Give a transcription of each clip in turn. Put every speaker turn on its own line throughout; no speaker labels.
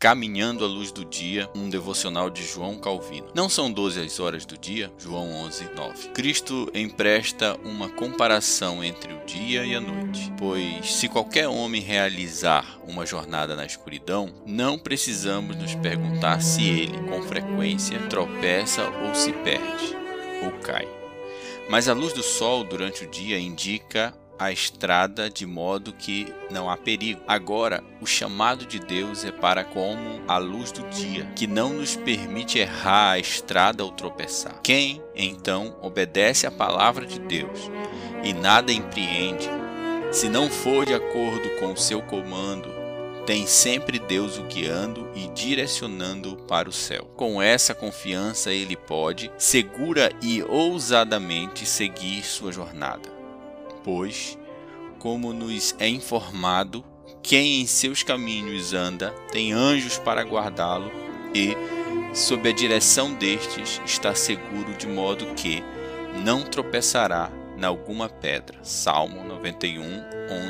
Caminhando à Luz do Dia, um devocional de João Calvino. Não são 12 as horas do dia? João 11, 9. Cristo empresta uma comparação entre o dia e a noite, pois se qualquer homem realizar uma jornada na escuridão, não precisamos nos perguntar se ele, com frequência, tropeça ou se perde, ou cai. Mas a luz do sol durante o dia indica a estrada de modo que não há perigo. Agora, o chamado de Deus é para como a luz do dia, que não nos permite errar a estrada ou tropeçar. Quem, então, obedece à palavra de Deus e nada empreende, se não for de acordo com o seu comando, tem sempre Deus o guiando e direcionando para o céu. Com essa confiança, ele pode, segura e ousadamente, seguir sua jornada pois, como nos é informado, quem em seus caminhos anda tem anjos para guardá-lo e, sob a direção destes, está seguro de modo que não tropeçará na alguma pedra. Salmo 91,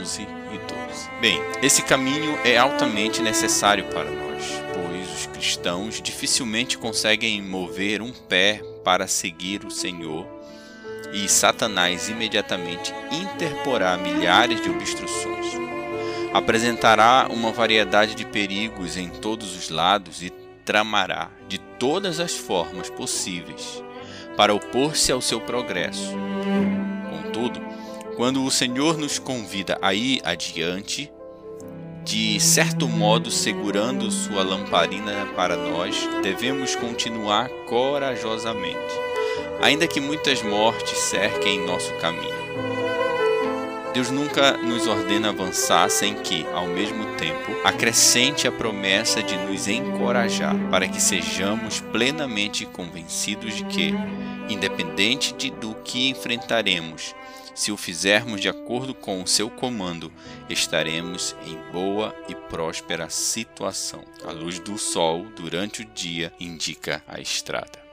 11 e 12. Bem, esse caminho é altamente necessário para nós, pois os cristãos dificilmente conseguem mover um pé para seguir o Senhor e Satanás imediatamente interporá milhares de obstruções. Apresentará uma variedade de perigos em todos os lados e tramará de todas as formas possíveis para opor-se ao seu progresso. Contudo, quando o Senhor nos convida a ir adiante, de certo modo segurando sua lamparina para nós, devemos continuar corajosamente ainda que muitas mortes cerquem nosso caminho. Deus nunca nos ordena avançar sem que, ao mesmo tempo, acrescente a promessa de nos encorajar para que sejamos plenamente convencidos de que, independente de do que enfrentaremos, se o fizermos de acordo com o seu comando, estaremos em boa e próspera situação. A luz do sol durante o dia indica a estrada.